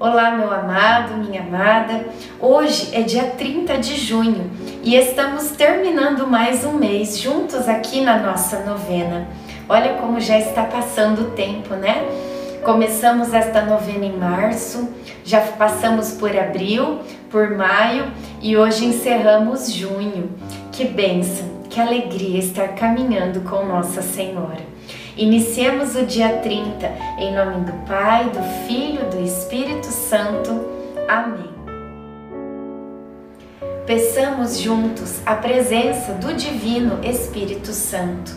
Olá, meu amado, minha amada. Hoje é dia 30 de junho e estamos terminando mais um mês juntos aqui na nossa novena. Olha como já está passando o tempo, né? Começamos esta novena em março, já passamos por abril, por maio e hoje encerramos junho. Que bênção, que alegria estar caminhando com Nossa Senhora. Iniciemos o dia 30 em nome do Pai, do Filho, do Espírito Santo. Amém. Peçamos juntos a presença do Divino Espírito Santo.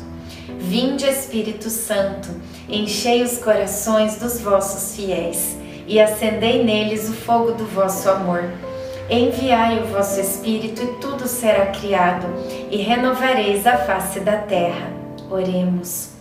Vinde, Espírito Santo, enchei os corações dos vossos fiéis e acendei neles o fogo do vosso amor. Enviai o vosso Espírito e tudo será criado, e renovareis a face da terra. Oremos.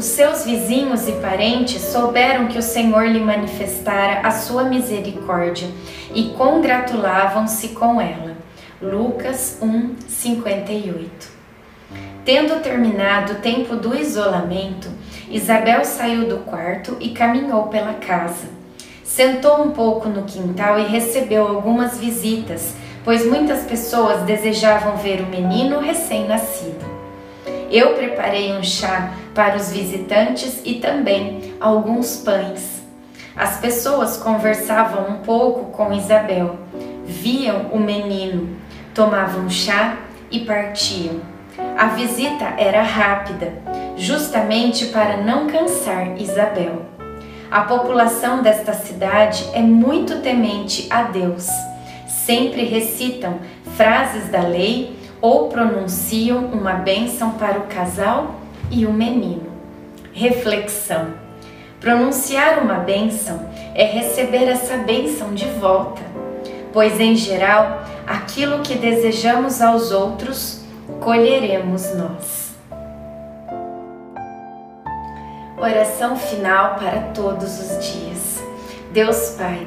Os seus vizinhos e parentes souberam que o Senhor lhe manifestara a sua misericórdia e congratulavam-se com ela. Lucas 1, 58. Tendo terminado o tempo do isolamento, Isabel saiu do quarto e caminhou pela casa. Sentou um pouco no quintal e recebeu algumas visitas, pois muitas pessoas desejavam ver o menino recém-nascido. Eu preparei um chá para os visitantes e também alguns pães. As pessoas conversavam um pouco com Isabel, viam o menino, tomavam chá e partiam. A visita era rápida, justamente para não cansar Isabel. A população desta cidade é muito temente a Deus. Sempre recitam frases da lei ou pronunciam uma bênção para o casal e o menino. Reflexão: pronunciar uma bênção é receber essa bênção de volta, pois em geral aquilo que desejamos aos outros colheremos nós. Oração final para todos os dias. Deus Pai,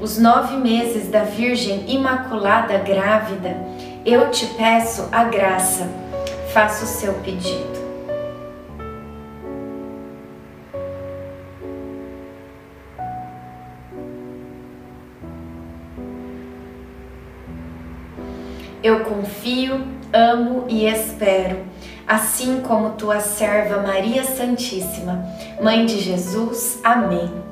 os nove meses da Virgem Imaculada Grávida, eu te peço a graça, faça o seu pedido. Eu confio, amo e espero, assim como tua serva Maria Santíssima, Mãe de Jesus. Amém.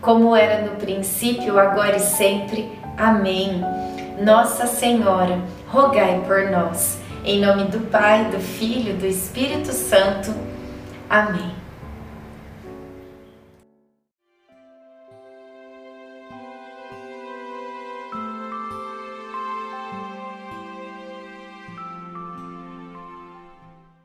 como era no princípio, agora e sempre. Amém. Nossa Senhora, rogai por nós. Em nome do Pai, do Filho do Espírito Santo. Amém.